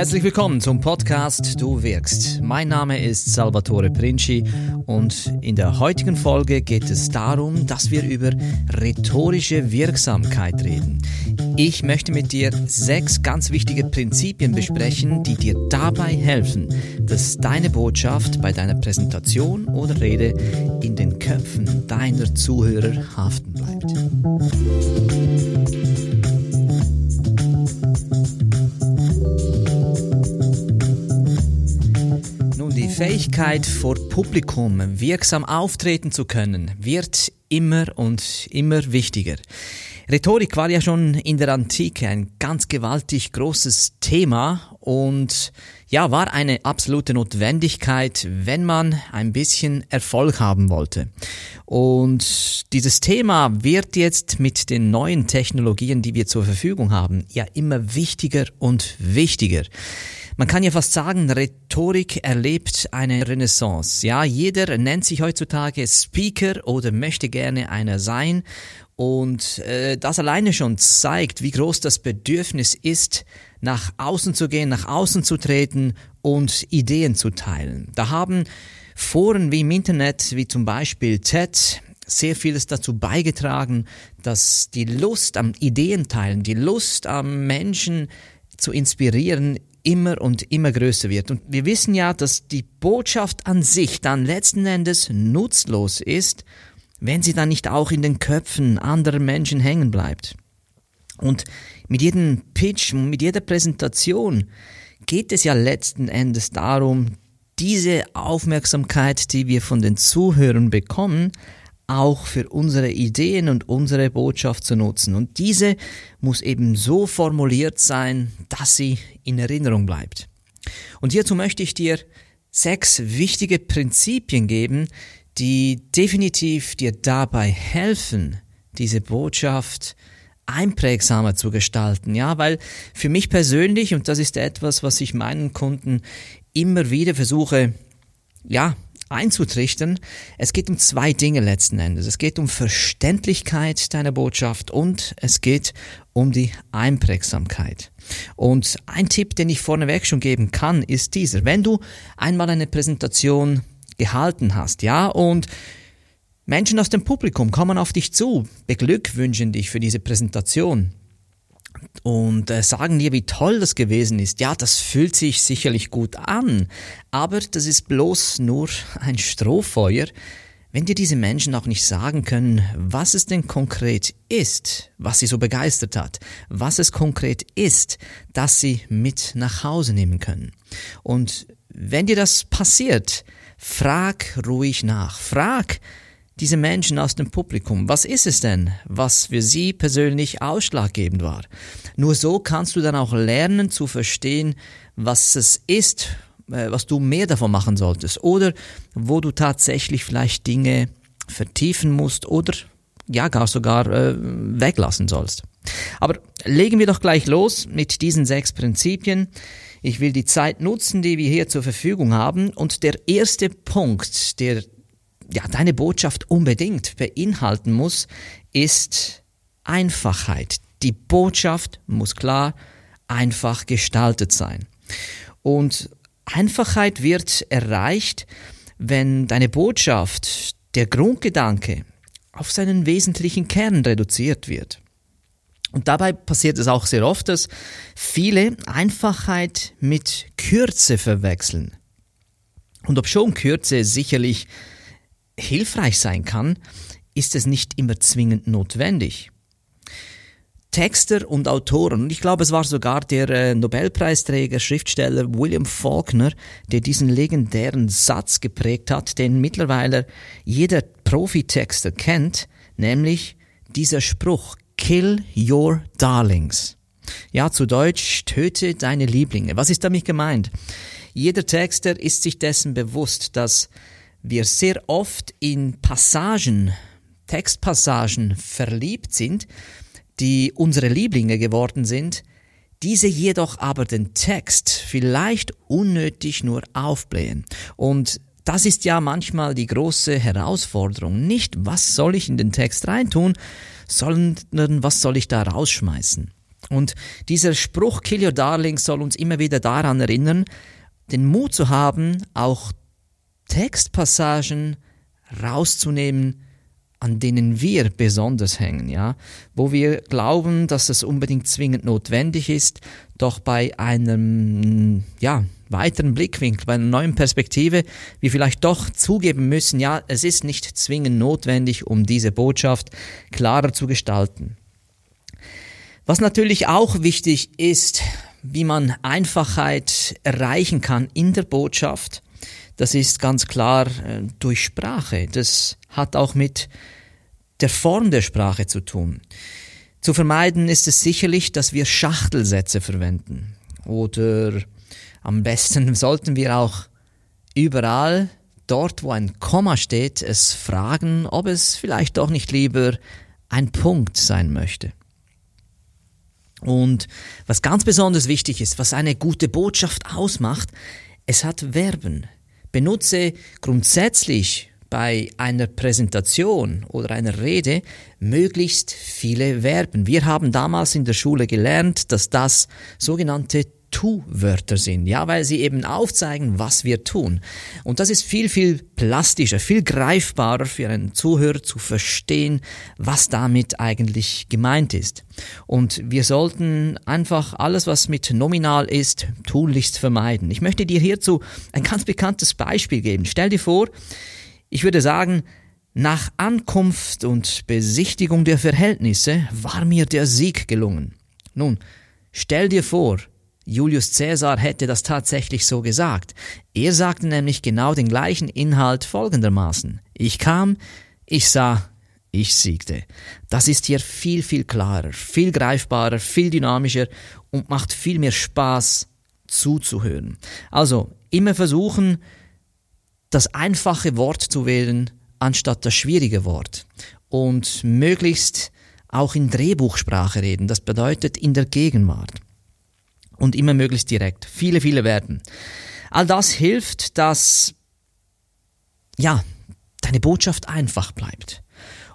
Herzlich willkommen zum Podcast Du wirkst. Mein Name ist Salvatore Princi und in der heutigen Folge geht es darum, dass wir über rhetorische Wirksamkeit reden. Ich möchte mit dir sechs ganz wichtige Prinzipien besprechen, die dir dabei helfen, dass deine Botschaft bei deiner Präsentation oder Rede in den Köpfen deiner Zuhörer haften bleibt. Fähigkeit, vor Publikum wirksam auftreten zu können, wird immer und immer wichtiger. Rhetorik war ja schon in der Antike ein ganz gewaltig großes Thema und ja, war eine absolute Notwendigkeit, wenn man ein bisschen Erfolg haben wollte. Und dieses Thema wird jetzt mit den neuen Technologien, die wir zur Verfügung haben, ja immer wichtiger und wichtiger. Man kann ja fast sagen, Rhetorik erlebt eine Renaissance. Ja, jeder nennt sich heutzutage Speaker oder möchte gerne einer sein. Und äh, das alleine schon zeigt, wie groß das Bedürfnis ist, nach außen zu gehen, nach außen zu treten und Ideen zu teilen. Da haben Foren wie im Internet, wie zum Beispiel TED, sehr vieles dazu beigetragen, dass die Lust am Ideenteilen, die Lust am Menschen zu inspirieren, immer und immer größer wird. Und wir wissen ja, dass die Botschaft an sich dann letzten Endes nutzlos ist, wenn sie dann nicht auch in den Köpfen anderer Menschen hängen bleibt. Und mit jedem Pitch, mit jeder Präsentation geht es ja letzten Endes darum, diese Aufmerksamkeit, die wir von den Zuhörern bekommen, auch für unsere Ideen und unsere Botschaft zu nutzen. Und diese muss eben so formuliert sein, dass sie in Erinnerung bleibt. Und hierzu möchte ich dir sechs wichtige Prinzipien geben, die definitiv dir dabei helfen, diese Botschaft einprägsamer zu gestalten. Ja, weil für mich persönlich, und das ist etwas, was ich meinen Kunden immer wieder versuche, ja, einzutrichten. Es geht um zwei Dinge letzten Endes. Es geht um Verständlichkeit deiner Botschaft und es geht um die Einprägsamkeit. Und ein Tipp, den ich vorneweg schon geben kann, ist dieser. Wenn du einmal eine Präsentation gehalten hast, ja, und Menschen aus dem Publikum kommen auf dich zu, beglückwünschen dich für diese Präsentation, und äh, sagen dir, wie toll das gewesen ist. Ja, das fühlt sich sicherlich gut an, aber das ist bloß nur ein Strohfeuer, wenn dir diese Menschen auch nicht sagen können, was es denn konkret ist, was sie so begeistert hat, was es konkret ist, das sie mit nach Hause nehmen können. Und wenn dir das passiert, frag ruhig nach. Frag, diese Menschen aus dem Publikum. Was ist es denn, was für sie persönlich ausschlaggebend war? Nur so kannst du dann auch lernen zu verstehen, was es ist, äh, was du mehr davon machen solltest oder wo du tatsächlich vielleicht Dinge vertiefen musst oder ja gar sogar äh, weglassen sollst. Aber legen wir doch gleich los mit diesen sechs Prinzipien. Ich will die Zeit nutzen, die wir hier zur Verfügung haben. Und der erste Punkt, der ja, deine Botschaft unbedingt beinhalten muss, ist Einfachheit. Die Botschaft muss klar, einfach gestaltet sein. Und Einfachheit wird erreicht, wenn deine Botschaft, der Grundgedanke, auf seinen wesentlichen Kern reduziert wird. Und dabei passiert es auch sehr oft, dass viele Einfachheit mit Kürze verwechseln. Und ob schon Kürze sicherlich hilfreich sein kann, ist es nicht immer zwingend notwendig. Texter und Autoren, und ich glaube, es war sogar der äh, Nobelpreisträger, Schriftsteller William Faulkner, der diesen legendären Satz geprägt hat, den mittlerweile jeder Profitexter kennt, nämlich dieser Spruch, Kill your darlings. Ja, zu Deutsch, töte deine Lieblinge. Was ist damit gemeint? Jeder Texter ist sich dessen bewusst, dass wir sehr oft in Passagen, Textpassagen verliebt sind, die unsere Lieblinge geworden sind, diese jedoch aber den Text vielleicht unnötig nur aufblähen. Und das ist ja manchmal die große Herausforderung. Nicht, was soll ich in den Text reintun, sondern was soll ich da rausschmeißen. Und dieser Spruch Kill Your Darlings soll uns immer wieder daran erinnern, den Mut zu haben, auch Textpassagen rauszunehmen, an denen wir besonders hängen, ja, wo wir glauben, dass es unbedingt zwingend notwendig ist, doch bei einem, ja, weiteren Blickwinkel, bei einer neuen Perspektive, wir vielleicht doch zugeben müssen, ja, es ist nicht zwingend notwendig, um diese Botschaft klarer zu gestalten. Was natürlich auch wichtig ist, wie man Einfachheit erreichen kann in der Botschaft, das ist ganz klar äh, durch Sprache. Das hat auch mit der Form der Sprache zu tun. Zu vermeiden ist es sicherlich, dass wir Schachtelsätze verwenden. Oder am besten sollten wir auch überall dort, wo ein Komma steht, es fragen, ob es vielleicht doch nicht lieber ein Punkt sein möchte. Und was ganz besonders wichtig ist, was eine gute Botschaft ausmacht, es hat Verben benutze grundsätzlich bei einer Präsentation oder einer Rede möglichst viele Verben. Wir haben damals in der Schule gelernt, dass das sogenannte Tu-Wörter sind, ja, weil sie eben aufzeigen, was wir tun. Und das ist viel, viel plastischer, viel greifbarer für einen Zuhörer zu verstehen, was damit eigentlich gemeint ist. Und wir sollten einfach alles, was mit nominal ist, tunlichst vermeiden. Ich möchte dir hierzu ein ganz bekanntes Beispiel geben. Stell dir vor, ich würde sagen, nach Ankunft und Besichtigung der Verhältnisse war mir der Sieg gelungen. Nun, stell dir vor, Julius Caesar hätte das tatsächlich so gesagt. Er sagte nämlich genau den gleichen Inhalt folgendermaßen. Ich kam, ich sah, ich siegte. Das ist hier viel, viel klarer, viel greifbarer, viel dynamischer und macht viel mehr Spaß zuzuhören. Also immer versuchen, das einfache Wort zu wählen, anstatt das schwierige Wort. Und möglichst auch in Drehbuchsprache reden. Das bedeutet in der Gegenwart und immer möglichst direkt. Viele, viele Verben. All das hilft, dass, ja, deine Botschaft einfach bleibt.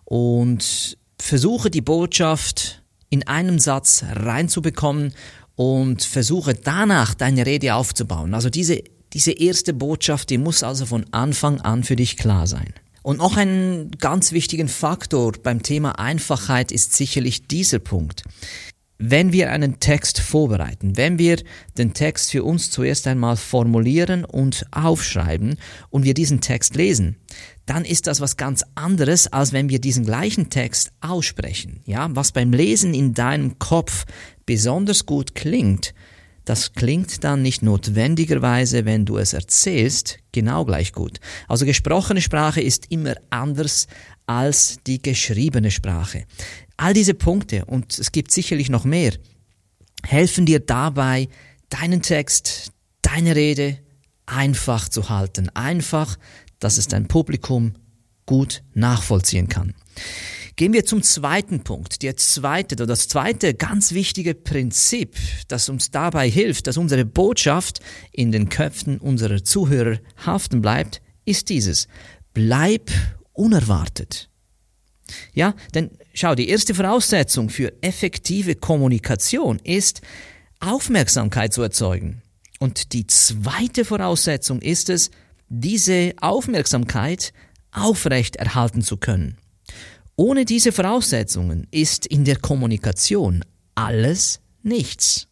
Und versuche die Botschaft in einem Satz reinzubekommen und versuche danach deine Rede aufzubauen. Also diese, diese erste Botschaft, die muss also von Anfang an für dich klar sein. Und noch ein ganz wichtigen Faktor beim Thema Einfachheit ist sicherlich dieser Punkt wenn wir einen Text vorbereiten, wenn wir den Text für uns zuerst einmal formulieren und aufschreiben und wir diesen Text lesen, dann ist das was ganz anderes, als wenn wir diesen gleichen Text aussprechen. Ja, was beim Lesen in deinem Kopf besonders gut klingt, das klingt dann nicht notwendigerweise, wenn du es erzählst, genau gleich gut. Also gesprochene Sprache ist immer anders als die geschriebene Sprache. All diese Punkte, und es gibt sicherlich noch mehr, helfen dir dabei, deinen Text, deine Rede einfach zu halten. Einfach, dass es dein Publikum gut nachvollziehen kann. Gehen wir zum zweiten Punkt. Der zweite oder das zweite ganz wichtige Prinzip, das uns dabei hilft, dass unsere Botschaft in den Köpfen unserer Zuhörer haften bleibt, ist dieses. Bleib unerwartet. Ja, denn schau, die erste Voraussetzung für effektive Kommunikation ist, Aufmerksamkeit zu erzeugen. Und die zweite Voraussetzung ist es, diese Aufmerksamkeit aufrecht erhalten zu können. Ohne diese Voraussetzungen ist in der Kommunikation alles nichts.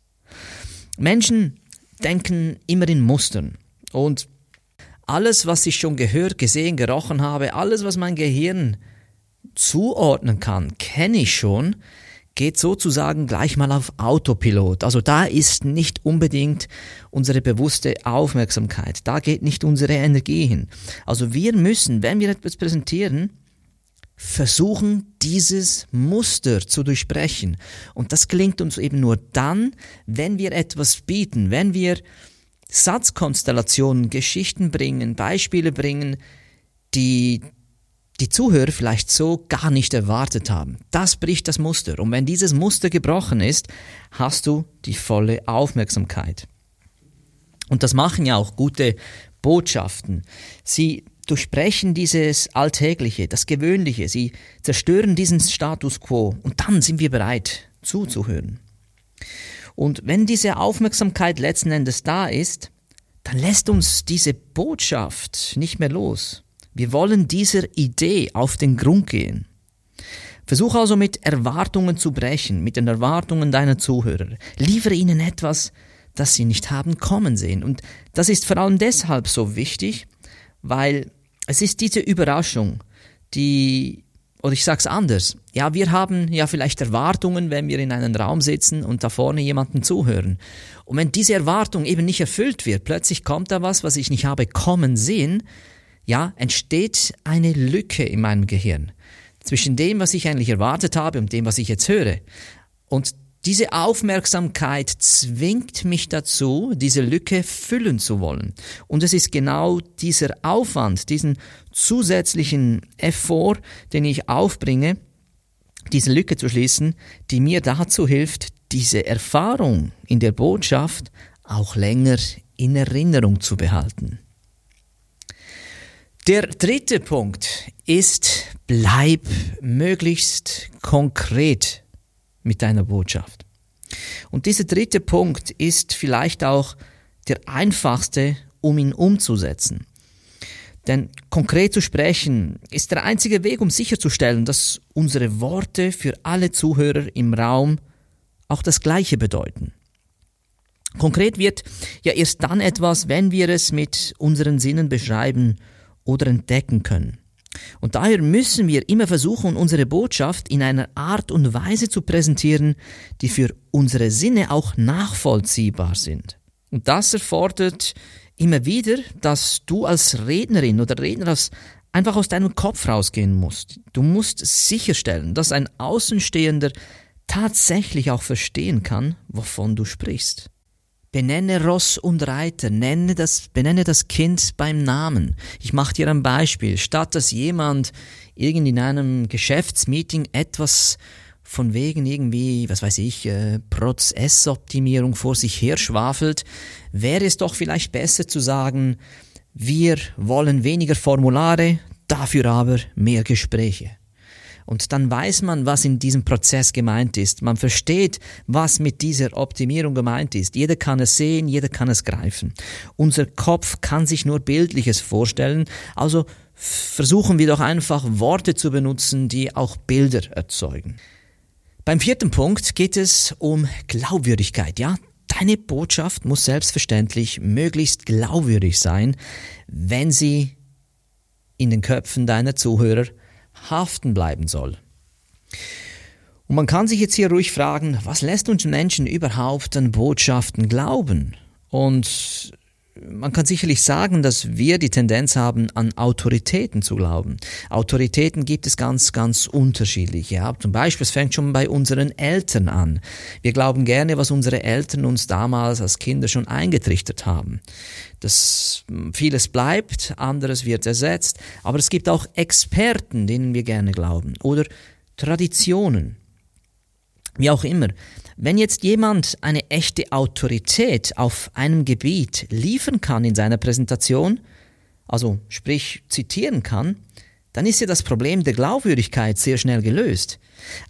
Menschen denken immer in Mustern und alles, was ich schon gehört, gesehen, gerochen habe, alles, was mein Gehirn zuordnen kann, kenne ich schon, geht sozusagen gleich mal auf Autopilot. Also da ist nicht unbedingt unsere bewusste Aufmerksamkeit, da geht nicht unsere Energie hin. Also wir müssen, wenn wir etwas präsentieren, versuchen, dieses Muster zu durchbrechen. Und das gelingt uns eben nur dann, wenn wir etwas bieten, wenn wir Satzkonstellationen, Geschichten bringen, Beispiele bringen, die die Zuhörer vielleicht so gar nicht erwartet haben. Das bricht das Muster. Und wenn dieses Muster gebrochen ist, hast du die volle Aufmerksamkeit. Und das machen ja auch gute Botschaften. Sie durchbrechen dieses Alltägliche, das Gewöhnliche. Sie zerstören diesen Status quo. Und dann sind wir bereit zuzuhören. Und wenn diese Aufmerksamkeit letzten Endes da ist, dann lässt uns diese Botschaft nicht mehr los. Wir wollen dieser Idee auf den Grund gehen. Versuch also mit Erwartungen zu brechen, mit den Erwartungen deiner Zuhörer. Liefere ihnen etwas, das sie nicht haben kommen sehen. Und das ist vor allem deshalb so wichtig, weil es ist diese Überraschung, die, oder ich sag's anders, ja, wir haben ja vielleicht Erwartungen, wenn wir in einem Raum sitzen und da vorne jemanden zuhören. Und wenn diese Erwartung eben nicht erfüllt wird, plötzlich kommt da was, was ich nicht habe kommen sehen, ja, entsteht eine Lücke in meinem Gehirn zwischen dem, was ich eigentlich erwartet habe und dem, was ich jetzt höre. Und diese Aufmerksamkeit zwingt mich dazu, diese Lücke füllen zu wollen. Und es ist genau dieser Aufwand, diesen zusätzlichen Effort, den ich aufbringe, diese Lücke zu schließen, die mir dazu hilft, diese Erfahrung in der Botschaft auch länger in Erinnerung zu behalten. Der dritte Punkt ist, bleib möglichst konkret mit deiner Botschaft. Und dieser dritte Punkt ist vielleicht auch der einfachste, um ihn umzusetzen. Denn konkret zu sprechen ist der einzige Weg, um sicherzustellen, dass unsere Worte für alle Zuhörer im Raum auch das Gleiche bedeuten. Konkret wird ja erst dann etwas, wenn wir es mit unseren Sinnen beschreiben oder entdecken können. Und daher müssen wir immer versuchen, unsere Botschaft in einer Art und Weise zu präsentieren, die für unsere Sinne auch nachvollziehbar sind. Und das erfordert immer wieder, dass du als Rednerin oder Redner einfach aus deinem Kopf rausgehen musst. Du musst sicherstellen, dass ein Außenstehender tatsächlich auch verstehen kann, wovon du sprichst. Benenne Ross und Reiter, nenne das, benenne das Kind beim Namen. Ich mache dir ein Beispiel. Statt dass jemand irgend in einem Geschäftsmeeting etwas von wegen irgendwie, was weiß ich, äh, Prozessoptimierung vor sich her schwafelt, wäre es doch vielleicht besser zu sagen, wir wollen weniger Formulare, dafür aber mehr Gespräche. Und dann weiß man, was in diesem Prozess gemeint ist. Man versteht, was mit dieser Optimierung gemeint ist. Jeder kann es sehen, jeder kann es greifen. Unser Kopf kann sich nur Bildliches vorstellen. Also versuchen wir doch einfach Worte zu benutzen, die auch Bilder erzeugen. Beim vierten Punkt geht es um Glaubwürdigkeit. Ja, deine Botschaft muss selbstverständlich möglichst glaubwürdig sein, wenn sie in den Köpfen deiner Zuhörer haften bleiben soll. Und man kann sich jetzt hier ruhig fragen, was lässt uns Menschen überhaupt an Botschaften glauben? Und man kann sicherlich sagen, dass wir die Tendenz haben, an Autoritäten zu glauben. Autoritäten gibt es ganz, ganz unterschiedliche. Ja. Zum Beispiel, es fängt schon bei unseren Eltern an. Wir glauben gerne, was unsere Eltern uns damals als Kinder schon eingetrichtert haben. Das, vieles bleibt, anderes wird ersetzt. Aber es gibt auch Experten, denen wir gerne glauben. Oder Traditionen. Wie auch immer. Wenn jetzt jemand eine echte Autorität auf einem Gebiet liefern kann in seiner Präsentation, also sprich zitieren kann, dann ist ja das Problem der Glaubwürdigkeit sehr schnell gelöst.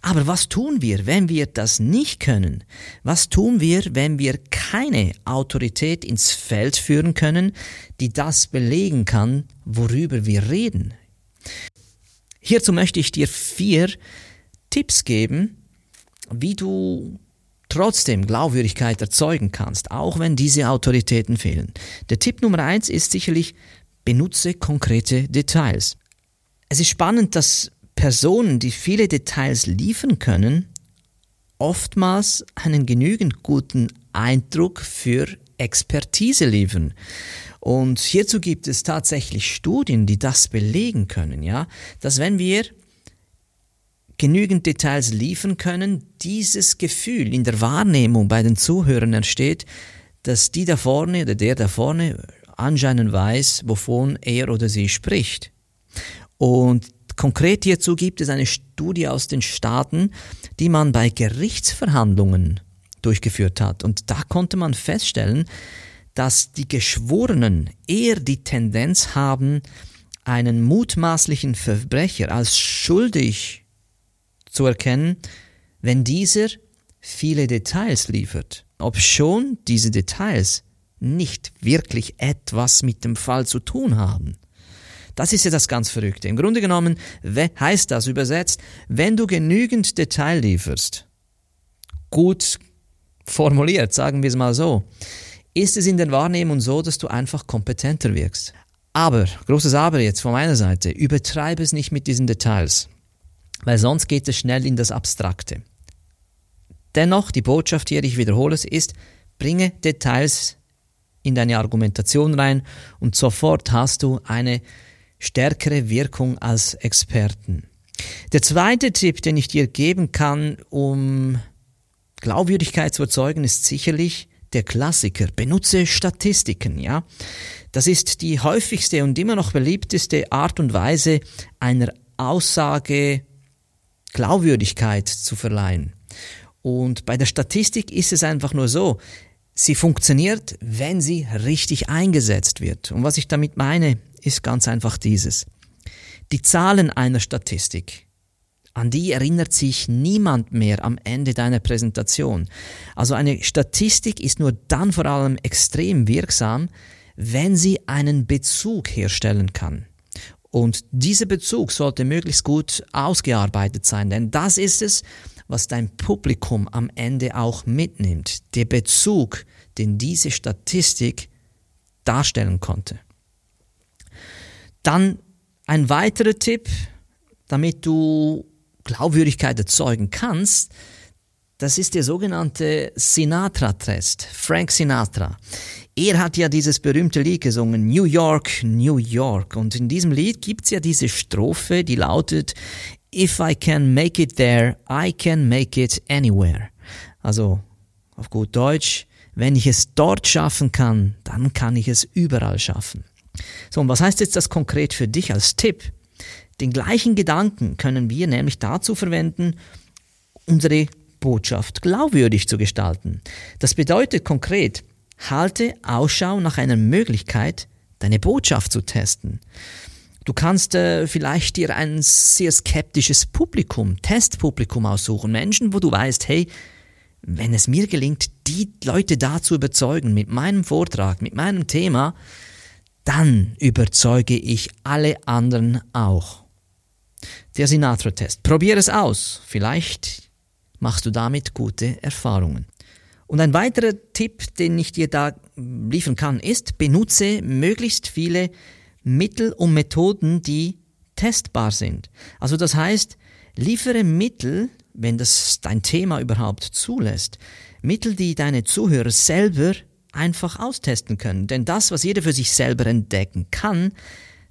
Aber was tun wir, wenn wir das nicht können? Was tun wir, wenn wir keine Autorität ins Feld führen können, die das belegen kann, worüber wir reden? Hierzu möchte ich dir vier Tipps geben, wie du trotzdem Glaubwürdigkeit erzeugen kannst, auch wenn diese Autoritäten fehlen. Der Tipp Nummer eins ist sicherlich, benutze konkrete Details. Es ist spannend, dass Personen, die viele Details liefern können, oftmals einen genügend guten Eindruck für Expertise liefern. Und hierzu gibt es tatsächlich Studien, die das belegen können, ja, dass wenn wir genügend Details liefern können, dieses Gefühl in der Wahrnehmung bei den Zuhörern entsteht, dass die da vorne oder der da vorne anscheinend weiß, wovon er oder sie spricht. Und konkret hierzu gibt es eine Studie aus den Staaten, die man bei Gerichtsverhandlungen durchgeführt hat. Und da konnte man feststellen, dass die Geschworenen eher die Tendenz haben, einen mutmaßlichen Verbrecher als schuldig zu erkennen, wenn dieser viele Details liefert, ob schon diese Details nicht wirklich etwas mit dem Fall zu tun haben. Das ist ja das ganz Verrückte. Im Grunde genommen heißt das übersetzt, wenn du genügend Detail lieferst, gut formuliert, sagen wir es mal so, ist es in der Wahrnehmung so, dass du einfach kompetenter wirkst. Aber, großes Aber jetzt von meiner Seite, übertreibe es nicht mit diesen Details, weil sonst geht es schnell in das Abstrakte. Dennoch, die Botschaft hier, ich wiederhole es, ist, bringe Details in deine Argumentation rein und sofort hast du eine stärkere Wirkung als Experten. Der zweite Tipp, den ich dir geben kann, um Glaubwürdigkeit zu erzeugen, ist sicherlich der Klassiker. Benutze Statistiken, ja. Das ist die häufigste und immer noch beliebteste Art und Weise, einer Aussage Glaubwürdigkeit zu verleihen. Und bei der Statistik ist es einfach nur so, sie funktioniert, wenn sie richtig eingesetzt wird. Und was ich damit meine, ist ganz einfach dieses. Die Zahlen einer Statistik, an die erinnert sich niemand mehr am Ende deiner Präsentation. Also eine Statistik ist nur dann vor allem extrem wirksam, wenn sie einen Bezug herstellen kann. Und dieser Bezug sollte möglichst gut ausgearbeitet sein, denn das ist es, was dein Publikum am Ende auch mitnimmt, der Bezug, den diese Statistik darstellen konnte. Dann ein weiterer Tipp, damit du Glaubwürdigkeit erzeugen kannst, das ist der sogenannte Sinatra-Test. Frank Sinatra. Er hat ja dieses berühmte Lied gesungen, New York, New York. Und in diesem Lied gibt's ja diese Strophe, die lautet, If I can make it there, I can make it anywhere. Also auf gut Deutsch, wenn ich es dort schaffen kann, dann kann ich es überall schaffen. So, und was heißt jetzt das konkret für dich als Tipp? Den gleichen Gedanken können wir nämlich dazu verwenden, unsere Botschaft glaubwürdig zu gestalten. Das bedeutet konkret, halte Ausschau nach einer Möglichkeit, deine Botschaft zu testen. Du kannst äh, vielleicht dir ein sehr skeptisches Publikum, Testpublikum aussuchen. Menschen, wo du weißt, hey, wenn es mir gelingt, die Leute da zu überzeugen mit meinem Vortrag, mit meinem Thema, dann überzeuge ich alle anderen auch. Der Sinatra-Test. Probier es aus. Vielleicht machst du damit gute Erfahrungen. Und ein weiterer Tipp, den ich dir da liefern kann, ist, benutze möglichst viele Mittel und Methoden, die testbar sind. Also das heißt, liefere Mittel, wenn das dein Thema überhaupt zulässt, Mittel, die deine Zuhörer selber einfach austesten können. Denn das, was jeder für sich selber entdecken kann,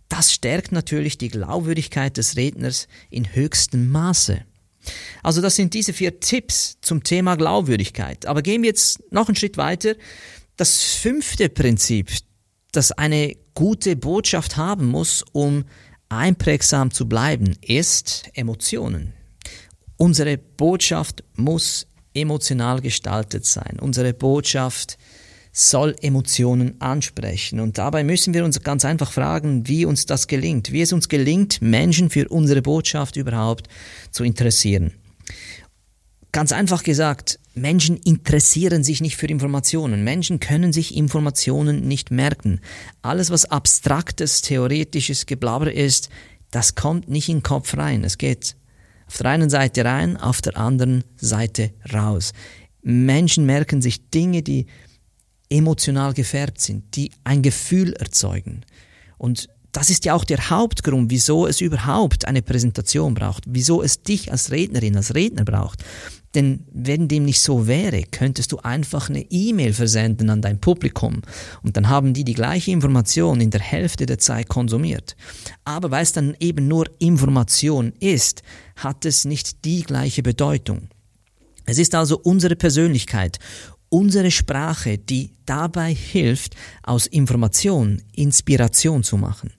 das stärkt natürlich die Glaubwürdigkeit des Redners in höchstem Maße. Also das sind diese vier Tipps zum Thema Glaubwürdigkeit. Aber gehen wir jetzt noch einen Schritt weiter. Das fünfte Prinzip, das eine gute Botschaft haben muss, um einprägsam zu bleiben, ist Emotionen. Unsere Botschaft muss emotional gestaltet sein. Unsere Botschaft soll Emotionen ansprechen. Und dabei müssen wir uns ganz einfach fragen, wie uns das gelingt, wie es uns gelingt, Menschen für unsere Botschaft überhaupt zu interessieren. Ganz einfach gesagt, Menschen interessieren sich nicht für Informationen. Menschen können sich Informationen nicht merken. Alles, was abstraktes, theoretisches Geblabber ist, das kommt nicht in den Kopf rein. Es geht auf der einen Seite rein, auf der anderen Seite raus. Menschen merken sich Dinge, die emotional gefärbt sind, die ein Gefühl erzeugen. Und das ist ja auch der Hauptgrund, wieso es überhaupt eine Präsentation braucht, wieso es dich als Rednerin, als Redner braucht. Denn wenn dem nicht so wäre, könntest du einfach eine E-Mail versenden an dein Publikum und dann haben die die gleiche Information in der Hälfte der Zeit konsumiert. Aber weil es dann eben nur Information ist, hat es nicht die gleiche Bedeutung. Es ist also unsere Persönlichkeit, unsere Sprache, die dabei hilft, aus Information Inspiration zu machen.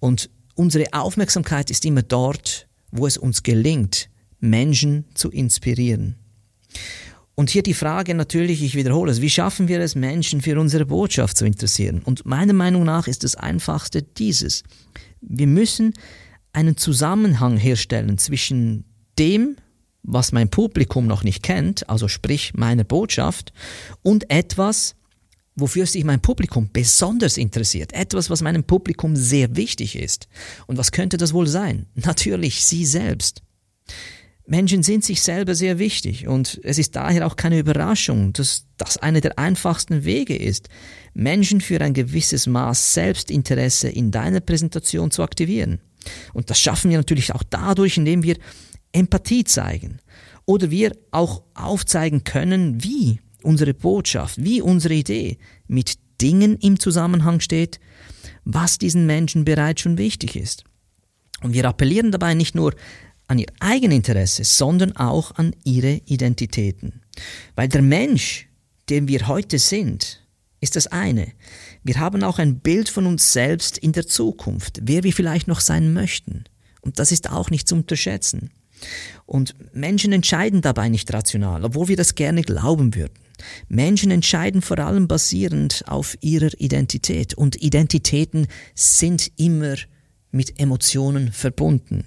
Und unsere Aufmerksamkeit ist immer dort, wo es uns gelingt, Menschen zu inspirieren. Und hier die Frage natürlich, ich wiederhole es, wie schaffen wir es, Menschen für unsere Botschaft zu interessieren? Und meiner Meinung nach ist das Einfachste dieses. Wir müssen einen Zusammenhang herstellen zwischen dem, was mein Publikum noch nicht kennt, also sprich meine Botschaft, und etwas, wofür sich mein Publikum besonders interessiert, etwas, was meinem Publikum sehr wichtig ist. Und was könnte das wohl sein? Natürlich Sie selbst. Menschen sind sich selber sehr wichtig und es ist daher auch keine Überraschung, dass das einer der einfachsten Wege ist, Menschen für ein gewisses Maß Selbstinteresse in deiner Präsentation zu aktivieren. Und das schaffen wir natürlich auch dadurch, indem wir Empathie zeigen oder wir auch aufzeigen können, wie unsere Botschaft, wie unsere Idee mit Dingen im Zusammenhang steht, was diesen Menschen bereits schon wichtig ist. Und wir appellieren dabei nicht nur an ihr Eigeninteresse, sondern auch an ihre Identitäten. Weil der Mensch, den wir heute sind, ist das eine. Wir haben auch ein Bild von uns selbst in der Zukunft, wer wir vielleicht noch sein möchten. Und das ist auch nicht zu unterschätzen. Und Menschen entscheiden dabei nicht rational, obwohl wir das gerne glauben würden. Menschen entscheiden vor allem basierend auf ihrer Identität und Identitäten sind immer mit Emotionen verbunden.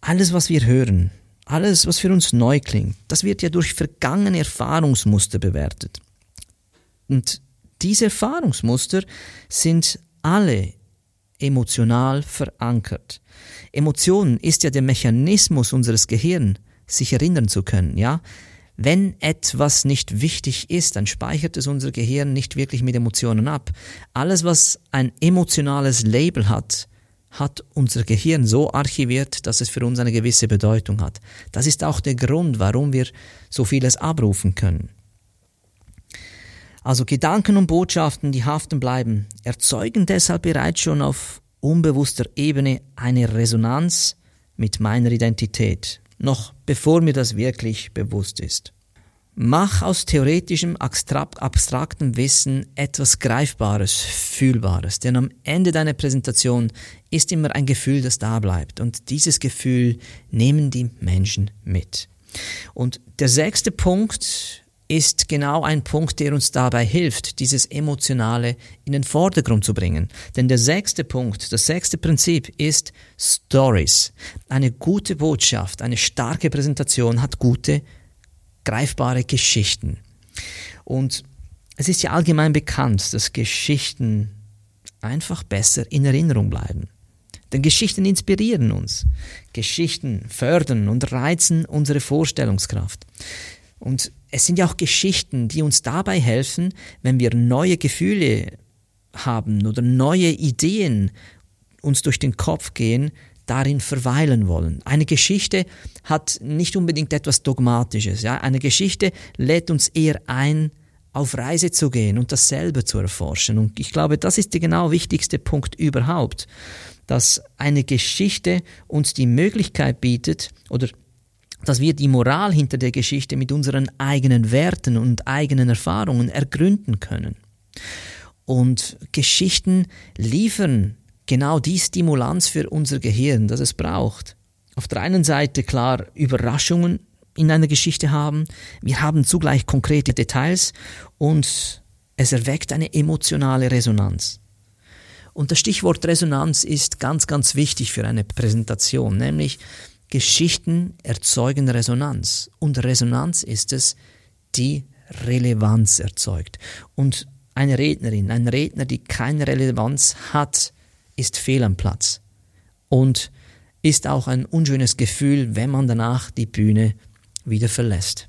Alles, was wir hören, alles, was für uns neu klingt, das wird ja durch vergangene Erfahrungsmuster bewertet. Und diese Erfahrungsmuster sind alle emotional verankert. Emotion ist ja der Mechanismus unseres Gehirns, sich erinnern zu können, ja? Wenn etwas nicht wichtig ist, dann speichert es unser Gehirn nicht wirklich mit Emotionen ab. Alles, was ein emotionales Label hat, hat unser Gehirn so archiviert, dass es für uns eine gewisse Bedeutung hat. Das ist auch der Grund, warum wir so vieles abrufen können. Also Gedanken und Botschaften, die haften bleiben, erzeugen deshalb bereits schon auf unbewusster Ebene eine Resonanz mit meiner Identität, noch bevor mir das wirklich bewusst ist. Mach aus theoretischem, abstraktem Wissen etwas Greifbares, Fühlbares, denn am Ende deiner Präsentation ist immer ein Gefühl, das da bleibt und dieses Gefühl nehmen die Menschen mit. Und der sechste Punkt ist genau ein Punkt, der uns dabei hilft, dieses Emotionale in den Vordergrund zu bringen. Denn der sechste Punkt, das sechste Prinzip ist Stories. Eine gute Botschaft, eine starke Präsentation hat gute greifbare Geschichten. Und es ist ja allgemein bekannt, dass Geschichten einfach besser in Erinnerung bleiben. Denn Geschichten inspirieren uns. Geschichten fördern und reizen unsere Vorstellungskraft. Und es sind ja auch Geschichten, die uns dabei helfen, wenn wir neue Gefühle haben oder neue Ideen uns durch den Kopf gehen, darin verweilen wollen. Eine Geschichte hat nicht unbedingt etwas Dogmatisches. Ja? Eine Geschichte lädt uns eher ein, auf Reise zu gehen und dasselbe zu erforschen. Und ich glaube, das ist der genau wichtigste Punkt überhaupt, dass eine Geschichte uns die Möglichkeit bietet oder dass wir die Moral hinter der Geschichte mit unseren eigenen Werten und eigenen Erfahrungen ergründen können. Und Geschichten liefern genau die Stimulanz für unser Gehirn, das es braucht. Auf der einen Seite klar Überraschungen in einer Geschichte haben, wir haben zugleich konkrete Details und es erweckt eine emotionale Resonanz. Und das Stichwort Resonanz ist ganz, ganz wichtig für eine Präsentation, nämlich Geschichten erzeugen Resonanz und Resonanz ist es, die Relevanz erzeugt. Und eine Rednerin, ein Redner, die keine Relevanz hat, ist fehl am Platz und ist auch ein unschönes Gefühl, wenn man danach die Bühne wieder verlässt.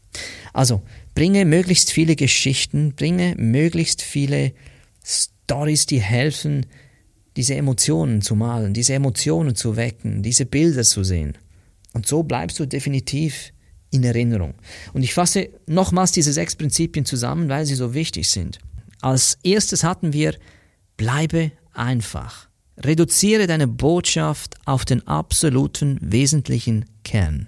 Also bringe möglichst viele Geschichten, bringe möglichst viele Stories, die helfen, diese Emotionen zu malen, diese Emotionen zu wecken, diese Bilder zu sehen. Und so bleibst du definitiv in Erinnerung. Und ich fasse nochmals diese sechs Prinzipien zusammen, weil sie so wichtig sind. Als erstes hatten wir, bleibe einfach. Reduziere deine Botschaft auf den absoluten wesentlichen Kern.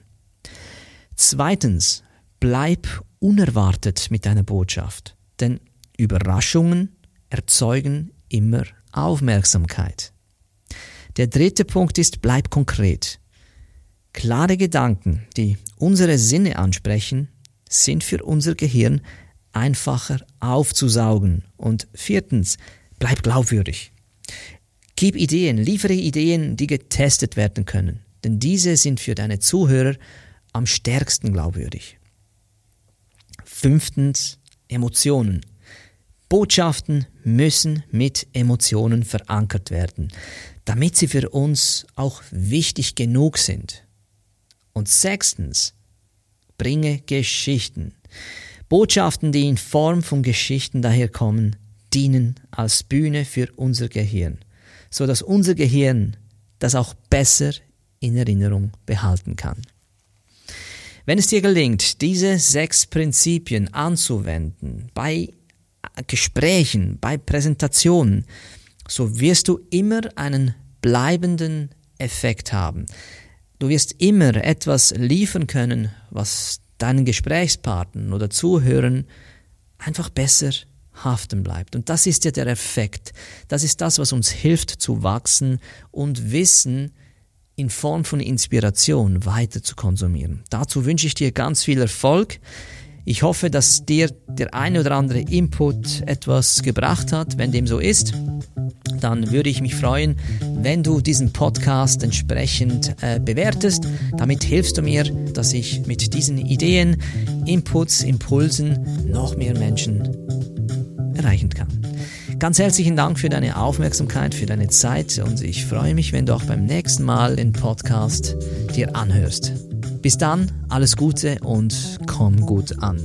Zweitens, bleib unerwartet mit deiner Botschaft, denn Überraschungen erzeugen immer Aufmerksamkeit. Der dritte Punkt ist, bleib konkret. Klare Gedanken, die unsere Sinne ansprechen, sind für unser Gehirn einfacher aufzusaugen. Und viertens, bleib glaubwürdig. Gib Ideen, liefere Ideen, die getestet werden können, denn diese sind für deine Zuhörer am stärksten glaubwürdig. Fünftens, Emotionen. Botschaften müssen mit Emotionen verankert werden, damit sie für uns auch wichtig genug sind. Und sechstens, bringe Geschichten. Botschaften, die in Form von Geschichten daherkommen, dienen als Bühne für unser Gehirn, so dass unser Gehirn das auch besser in Erinnerung behalten kann. Wenn es dir gelingt, diese sechs Prinzipien anzuwenden bei Gesprächen, bei Präsentationen, so wirst du immer einen bleibenden Effekt haben. Du wirst immer etwas liefern können, was deinen Gesprächspartnern oder Zuhörern einfach besser haften bleibt. Und das ist ja der Effekt. Das ist das, was uns hilft zu wachsen und Wissen in Form von Inspiration weiter zu konsumieren. Dazu wünsche ich dir ganz viel Erfolg. Ich hoffe, dass dir der eine oder andere Input etwas gebracht hat. Wenn dem so ist, dann würde ich mich freuen, wenn du diesen Podcast entsprechend äh, bewertest. Damit hilfst du mir, dass ich mit diesen Ideen, Inputs, Impulsen noch mehr Menschen erreichen kann. Ganz herzlichen Dank für deine Aufmerksamkeit, für deine Zeit und ich freue mich, wenn du auch beim nächsten Mal den Podcast dir anhörst. Bis dann, alles Gute und komm gut an.